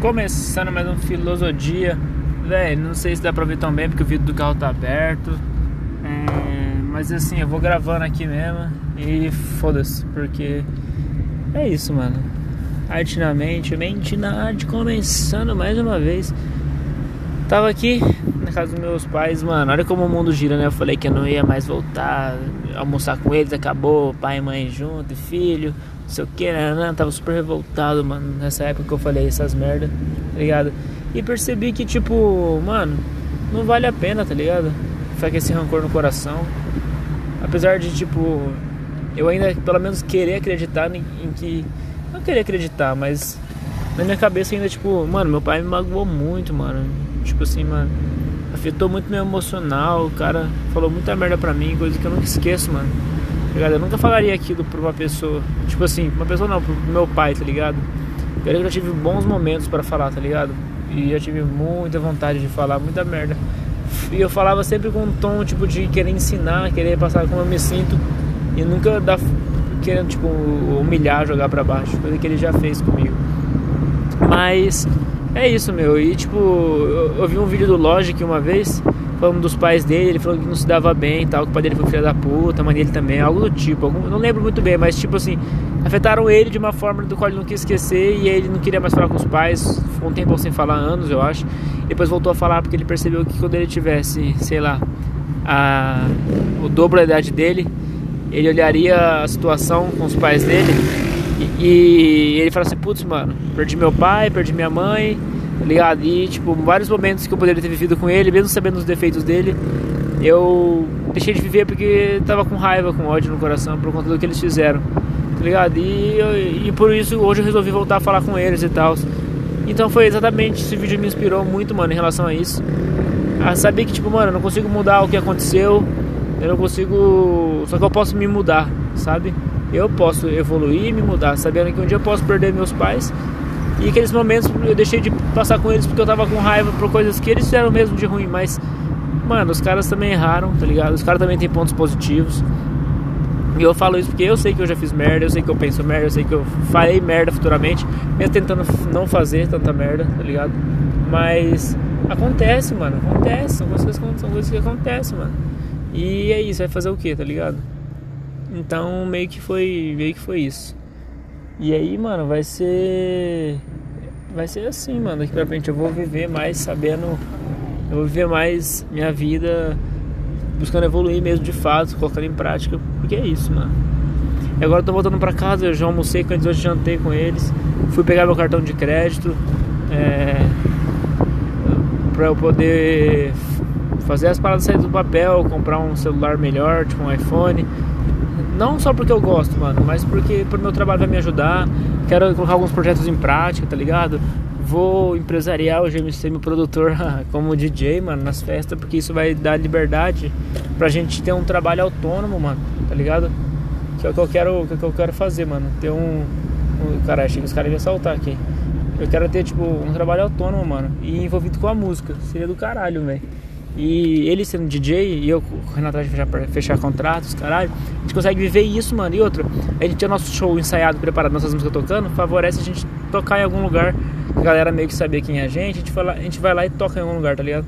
Começando mais um Filosofia. Véi, não sei se dá pra ver tão bem porque o vidro do carro tá aberto. É, mas assim, eu vou gravando aqui mesmo e foda-se, porque é isso, mano. Artinamente, mente na arte, começando mais uma vez. Tava aqui na casa dos meus pais, mano. Olha como o mundo gira, né? Eu falei que eu não ia mais voltar, almoçar com eles, acabou, pai e mãe junto, filho não sei o que, né, né? Tava super revoltado, mano, nessa época que eu falei essas merda, tá ligado? E percebi que, tipo, mano, não vale a pena, tá ligado? Ficar com esse rancor no coração. Apesar de, tipo, eu ainda, pelo menos, querer acreditar em, em que. Não querer acreditar, mas na minha cabeça ainda, tipo, mano, meu pai me magoou muito, mano. Tipo assim, mano, afetou muito meu emocional. O cara falou muita merda pra mim, coisa que eu nunca esqueço, mano ligado? Eu nunca falaria aquilo pra uma pessoa. Tipo assim, uma pessoa não, pro meu pai, tá ligado? Eu já tive bons momentos para falar, tá ligado? E eu tive muita vontade de falar, muita merda. E eu falava sempre com um tom, tipo, de querer ensinar, querer passar como eu me sinto. E nunca dar, querendo, tipo, humilhar, jogar para baixo. Coisa que ele já fez comigo. Mas é isso, meu. E, tipo, eu, eu vi um vídeo do Logic uma vez falando dos pais dele, ele falou que não se dava bem e tal, que o pai dele foi filho da puta, a mãe dele também, algo do tipo. Algum, não lembro muito bem, mas tipo assim, afetaram ele de uma forma do qual ele não quis esquecer e ele não queria mais falar com os pais, ficou um tempo sem falar, anos eu acho. Depois voltou a falar porque ele percebeu que quando ele tivesse, sei lá, a, o dobro da idade dele, ele olharia a situação com os pais dele e, ele fala assim, putz, mano, perdi meu pai, perdi minha mãe tá ligado? E, tipo, vários momentos que eu poderia ter vivido com ele, mesmo sabendo os defeitos dele, eu deixei de viver porque tava com raiva, com ódio no coração por conta do que eles fizeram, tá ligado? E, e por isso hoje eu resolvi voltar a falar com eles e tal. Então foi exatamente, esse vídeo me inspirou muito, mano, em relação a isso. A saber que, tipo, mano, eu não consigo mudar o que aconteceu, eu não consigo. Só que eu posso me mudar, sabe? Eu posso evoluir me mudar, sabendo que um dia eu posso perder meus pais e aqueles momentos eu deixei de passar com eles porque eu tava com raiva por coisas que eles fizeram mesmo de ruim, mas mano, os caras também erraram, tá ligado? Os caras também têm pontos positivos. E eu falo isso porque eu sei que eu já fiz merda, eu sei que eu penso merda, eu sei que eu falei merda futuramente, mesmo tentando não fazer tanta merda, tá ligado? Mas acontece, mano, acontece, são coisas, são coisas que acontecem, mano. E é isso, vai fazer o que, tá ligado? Então meio que foi, meio que foi isso. E aí, mano, vai ser. Vai ser assim, mano. Daqui pra frente eu vou viver mais sabendo. Eu vou viver mais minha vida buscando evoluir mesmo de fato, colocando em prática. Porque é isso, mano. E agora eu tô voltando pra casa, eu já almocei com eles hoje, jantei com eles. Fui pegar meu cartão de crédito. É, pra eu poder fazer as paradas sair do papel, comprar um celular melhor, tipo um iPhone não só porque eu gosto, mano, mas porque pro meu trabalho vai me ajudar. Quero colocar alguns projetos em prática, tá ligado? Vou empresariar o GMC, meu produtor, como DJ, mano, nas festas, porque isso vai dar liberdade pra gente ter um trabalho autônomo, mano, tá ligado? Que é o que eu quero, que, é o que eu quero fazer, mano. Ter um. um cara, achei que os caras iam saltar aqui. Eu quero ter, tipo, um trabalho autônomo, mano. E envolvido com a música. Seria do caralho, velho. E ele sendo DJ e eu correndo atrás de fechar, fechar contratos, caralho, a gente consegue viver isso, mano. E outra, a gente tem nosso show ensaiado, preparado, nossas músicas tocando, favorece a gente tocar em algum lugar, a galera meio que saber quem é a gente, a gente, a gente vai lá e toca em algum lugar, tá ligado?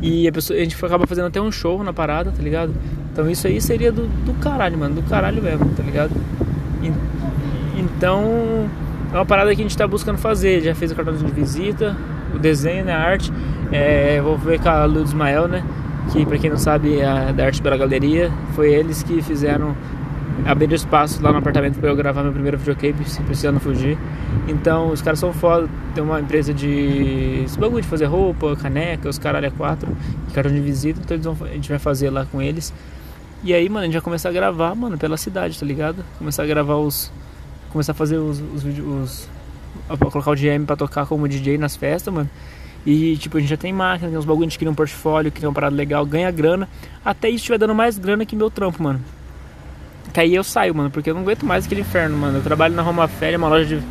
E a, pessoa, a gente acaba fazendo até um show na parada, tá ligado? Então isso aí seria do, do caralho, mano, do caralho mesmo, tá ligado? E, então é uma parada que a gente tá buscando fazer. Já fez o cartão de visita, o desenho, né, a arte. É, vou ver com a Luz Ismael, né? Que pra quem não sabe é da Arte pela Galeria. Foi eles que fizeram abrir espaço lá no apartamento para eu gravar meu primeiro videoclipe, sem precisando fugir. Então os caras são foda, tem uma empresa de esse bagulho de fazer roupa, caneca, os caralho é quatro, cartão de visita, então vão, a gente vai fazer lá com eles. E aí, mano, a gente vai começar a gravar, mano, pela cidade, tá ligado? Começar a gravar os. Começar a fazer os, os vídeos colocar o GM pra tocar como DJ nas festas, mano. E tipo, a gente já tem máquina, tem uns bagulho, a gente cria um portfólio, cria uma parada legal, ganha grana. Até isso estiver dando mais grana que meu trampo, mano. Que aí eu saio, mano, porque eu não aguento mais aquele inferno, mano. Eu trabalho na Roma Féria, uma loja de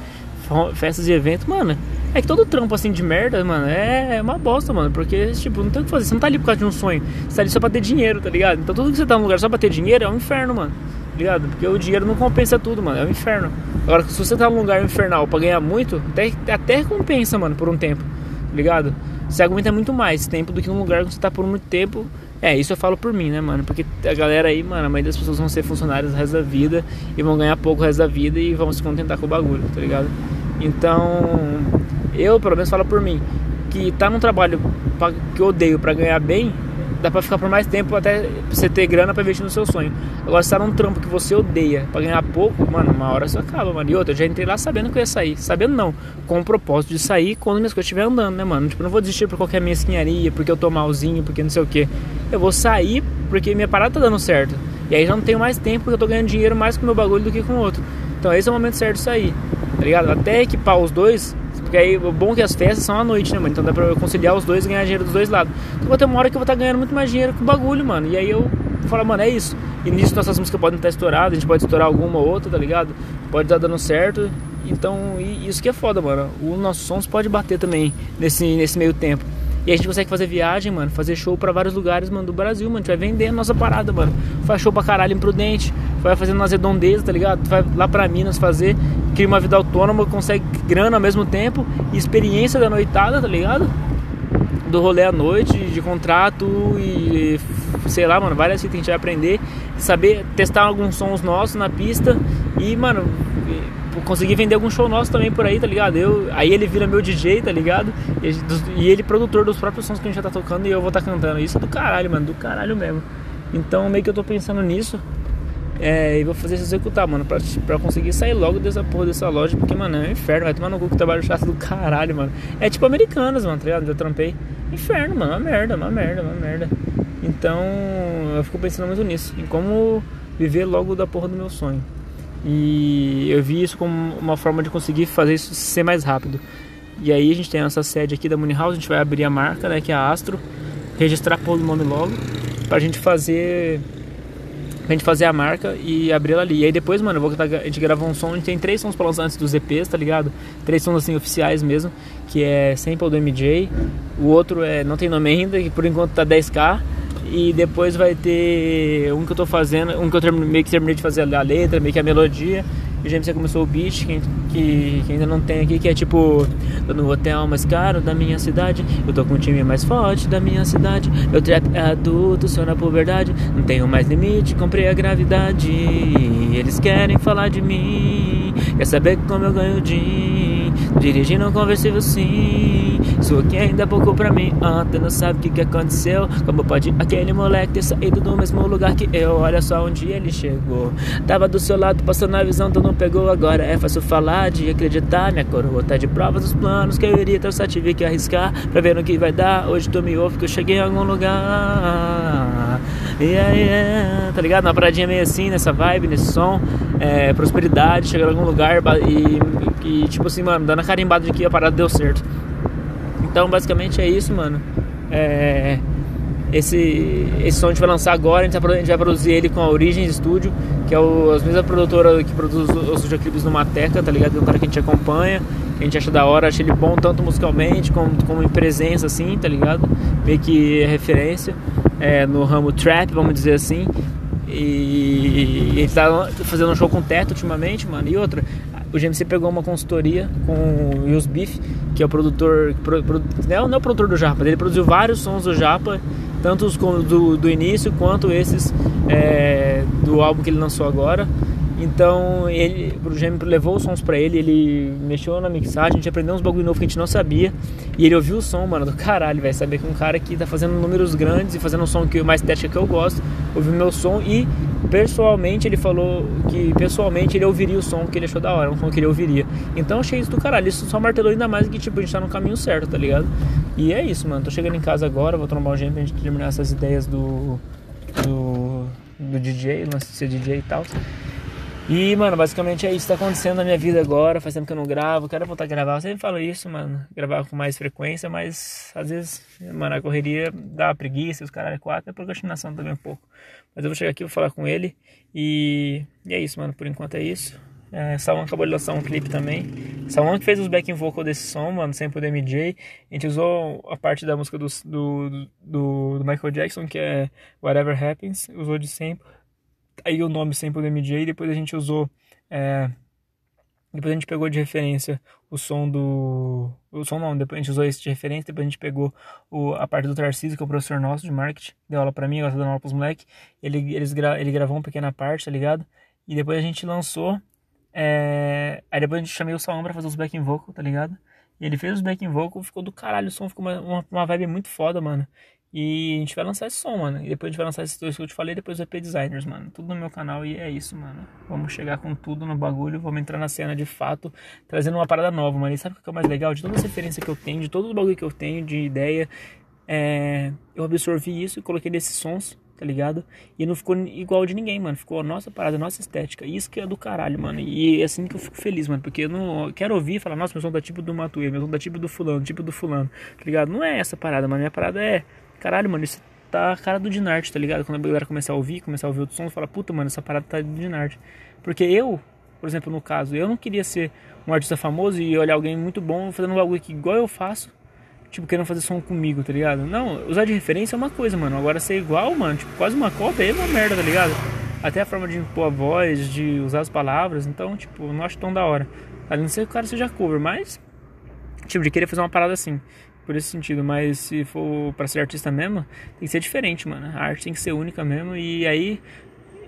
festas e eventos, mano. É que todo trampo assim de merda, mano, é uma bosta, mano. Porque, tipo, não tem o que fazer. Você não tá ali por causa de um sonho. Você tá ali só pra ter dinheiro, tá ligado? Então tudo que você tá num lugar só pra ter dinheiro é um inferno, mano. ligado? Porque o dinheiro não compensa tudo, mano. É um inferno. Agora, se você tá num lugar infernal pra ganhar muito, até, até compensa, mano, por um tempo, ligado? Você aguenta muito mais tempo do que num lugar que você tá por muito tempo. É, isso eu falo por mim, né, mano? Porque a galera aí, mano, a maioria das pessoas vão ser funcionários o resto da vida e vão ganhar pouco o resto da vida e vão se contentar com o bagulho, tá ligado? Então, eu, pelo menos, falo por mim que tá num trabalho que eu odeio para ganhar bem, dá pra ficar por mais tempo até você ter grana pra investir no seu sonho. Agora, se tá num trampo que você odeia pra ganhar pouco, mano, uma hora você acaba, mano. E outra, eu já entrei lá sabendo que eu ia sair. Sabendo não, com o propósito de sair quando minhas coisas estiver andando, né, mano? Tipo, eu não vou desistir por qualquer mesquinharia, porque eu tô malzinho, porque não sei o que. Eu vou sair porque minha parada tá dando certo. E aí já não tenho mais tempo porque eu tô ganhando dinheiro mais com o meu bagulho do que com o outro. Então esse é o momento certo de sair, tá ligado? Até equipar os dois, porque aí o bom é que as festas são à noite, né, mano? Então dá pra conciliar os dois e ganhar dinheiro dos dois lados. Então vai ter uma hora que eu vou estar tá ganhando muito mais dinheiro com o bagulho, mano. E aí eu falo, mano, é isso. E nisso nossas músicas podem estar estouradas, a gente pode estourar alguma ou outra, tá ligado? Pode estar tá dando certo. Então, isso que é foda, mano. O nosso sons pode bater também nesse, nesse meio tempo. E a gente consegue fazer viagem, mano, fazer show pra vários lugares, mano, do Brasil, mano. A gente vai vender a nossa parada, mano. Faz show pra caralho imprudente, vai fazendo umas redondezas, tá ligado? Vai lá pra Minas fazer, cria uma vida autônoma, consegue grana ao mesmo tempo e experiência da noitada, tá ligado? Do rolê à noite, de contrato e sei lá, mano, várias coisas que a gente vai aprender, saber testar alguns sons nossos na pista e, mano, conseguir vender algum show nosso também por aí, tá ligado? Eu, aí ele vira meu DJ, tá ligado? E, e ele produtor dos próprios sons que a gente já tá tocando e eu vou estar tá cantando. Isso é do caralho, mano, do caralho mesmo. Então meio que eu tô pensando nisso. É, e vou fazer isso executar, mano, pra, pra conseguir sair logo dessa porra dessa loja, porque, mano, é um inferno, vai tomar no cu que trabalho chato do caralho, mano. É tipo americanas, mano, tá ligado? Já trampei. Inferno, mano, uma merda, uma merda, uma merda. Então eu fico pensando muito nisso, em como viver logo da porra do meu sonho. E eu vi isso como uma forma de conseguir fazer isso ser mais rápido. E aí a gente tem essa sede aqui da Money House, a gente vai abrir a marca, né, que é a Astro, registrar pôr o nome logo, pra gente fazer pra gente fazer a marca e abrir ela ali. E aí depois, mano, vou, a gente gravar um som, a gente tem três sons pra lançar antes dos EPs, tá ligado? Três sons assim oficiais mesmo, que é Sample do MJ, o outro é não tem nome ainda, que por enquanto tá 10k e depois vai ter um que eu tô fazendo, um que eu meio que terminei de fazer a letra, meio que a melodia. Já você começou o beat, que, que, que, ainda não tem aqui, que é tipo Tô no hotel mais caro da minha cidade Eu tô com o time mais forte da minha cidade Meu trap é adulto, sou na puberdade Não tenho mais limite, comprei a gravidade Eles querem falar de mim Quer saber como eu ganho din Dirigindo um conversível sim Isso aqui ainda é pouco pra mim. Ontem não sabe o que, que aconteceu. Como pode aquele moleque ter saído do mesmo lugar que eu? Olha só onde ele chegou. Tava do seu lado, passando a visão, tu não pegou Agora. É fácil falar de acreditar Minha coroa tá de provas dos planos Que eu iria ter, só tive que arriscar Pra ver no que vai dar. Hoje tu me ouve que eu cheguei em algum lugar. Yeah, yeah. Tá ligado? Uma paradinha meio assim, nessa vibe, nesse som. É, Prosperidade, chegar em algum lugar E, e tipo assim, mano, dando a carimbada de que a parada deu certo Então basicamente é isso, mano é, esse, esse som a gente vai lançar agora, a gente, vai, a gente vai produzir ele com a Origins Studio, que é o, as mesmas produtoras que produz os videoclipes no Mateca, tá ligado? É um cara que a gente acompanha, que a gente acha da hora, acha ele bom tanto musicalmente como, como em presença, assim, tá ligado? Meio que é referência é, no ramo trap, vamos dizer assim. E, e ele tá fazendo um show com teto ultimamente, mano. E outra, o GMC pegou uma consultoria com o Yus Beef, que é o produtor. Pro, pro, não, não é o produtor do Japa, ele produziu vários sons do Japa, tanto os do, do início quanto esses é, do álbum que ele lançou agora. Então ele, o GM levou os sons pra ele, ele mexeu na mixagem, a gente aprendeu uns bagulho novo que a gente não sabia. E ele ouviu o som, mano, do caralho, velho. Saber que um cara que tá fazendo números grandes e fazendo um som que mais estética que eu gosto, ouviu meu som e pessoalmente ele falou que pessoalmente ele ouviria o som que ele achou da hora, um som que ele ouviria. Então achei isso do caralho, isso só martelou ainda mais que tipo, a gente tá no caminho certo, tá ligado? E é isso, mano. Tô chegando em casa agora, vou trombar o GM pra gente terminar essas ideias do. do. do DJ, lance de ser DJ e tal. E, mano, basicamente é isso que tá acontecendo na minha vida agora. Faz tempo que eu não gravo, quero voltar a gravar. Eu sempre falo isso, mano. Gravar com mais frequência, mas às vezes, mano, a correria dá preguiça, os caras quatro, é procrastinação também um pouco. Mas eu vou chegar aqui, vou falar com ele. E, e é isso, mano. Por enquanto é isso. É, Salman acabou de lançar um clipe também. Salman que fez os backing vocal desse som, mano, sempre do MJ. A gente usou a parte da música do, do, do, do Michael Jackson, que é Whatever Happens, usou de sempre aí o nome Sample do MJ, depois a gente usou. É, depois a gente pegou de referência o som do. O som não, depois a gente usou esse de referência, depois a gente pegou o, a parte do Tarcísio, que é o professor nosso de marketing, deu aula pra mim, agora tá dando aula pros moleques. Ele, eles gra, ele gravou uma pequena parte, tá ligado? E depois a gente lançou. É... Aí depois a gente chamei o Salão pra fazer os backing vocal, tá ligado? E ele fez os backing vocal, ficou do caralho, o som ficou uma, uma, uma vibe muito foda, mano. E a gente vai lançar esse som, mano. E depois a gente vai lançar esses dois que eu te falei, depois o EP Designers, mano. Tudo no meu canal e é isso, mano. Vamos chegar com tudo no bagulho, vamos entrar na cena de fato, trazendo uma parada nova, mano. E sabe o que é o mais legal? De toda as referências que eu tenho, de todo o bagulho que eu tenho, de ideia, é... eu absorvi isso e coloquei nesses sons, tá ligado? E não ficou igual de ninguém, mano. Ficou a nossa parada, a nossa estética. Isso que é do caralho, mano. E é assim que eu fico feliz, mano. Porque eu não quero ouvir e falar, nossa, meu som tá tipo do Matuê, meu som tá tipo do fulano, tipo do fulano, tá ligado? Não é essa parada, mano. Minha parada é caralho, mano, isso tá a cara do Dinart, tá ligado? Quando a galera começar a ouvir, começar a ouvir outro som, fala, puta, mano, essa parada tá do Dinart. Porque eu, por exemplo, no caso, eu não queria ser um artista famoso e olhar alguém muito bom fazendo um bagulho que igual eu faço, tipo, querendo fazer som comigo, tá ligado? Não, usar de referência é uma coisa, mano. Agora ser igual, mano, tipo, quase uma cópia é uma merda, tá ligado? Até a forma de impor a voz, de usar as palavras, então, tipo, não acho tão da hora. Além de ser que o cara seja cover, mas, tipo, de querer fazer uma parada assim por esse sentido, mas se for para ser artista mesmo, tem que ser diferente, mano. A arte tem que ser única mesmo e aí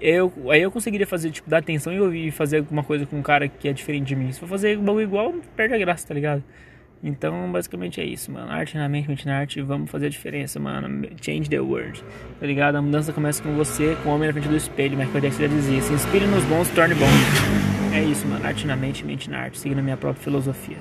eu aí eu conseguiria fazer tipo dar atenção e ouvir fazer alguma coisa com um cara que é diferente de mim. Se for fazer bagulho igual, perde a graça, tá ligado? Então, basicamente é isso, mano. Arte na mente, mente na arte, vamos fazer a diferença, mano. Change the world, tá ligado? A mudança começa com você, com o homem na frente do espelho, mas que já dizia, se inspire nos bons, torne bom. É isso, mano. Arte na mente, mente na arte, seguindo a minha própria filosofia.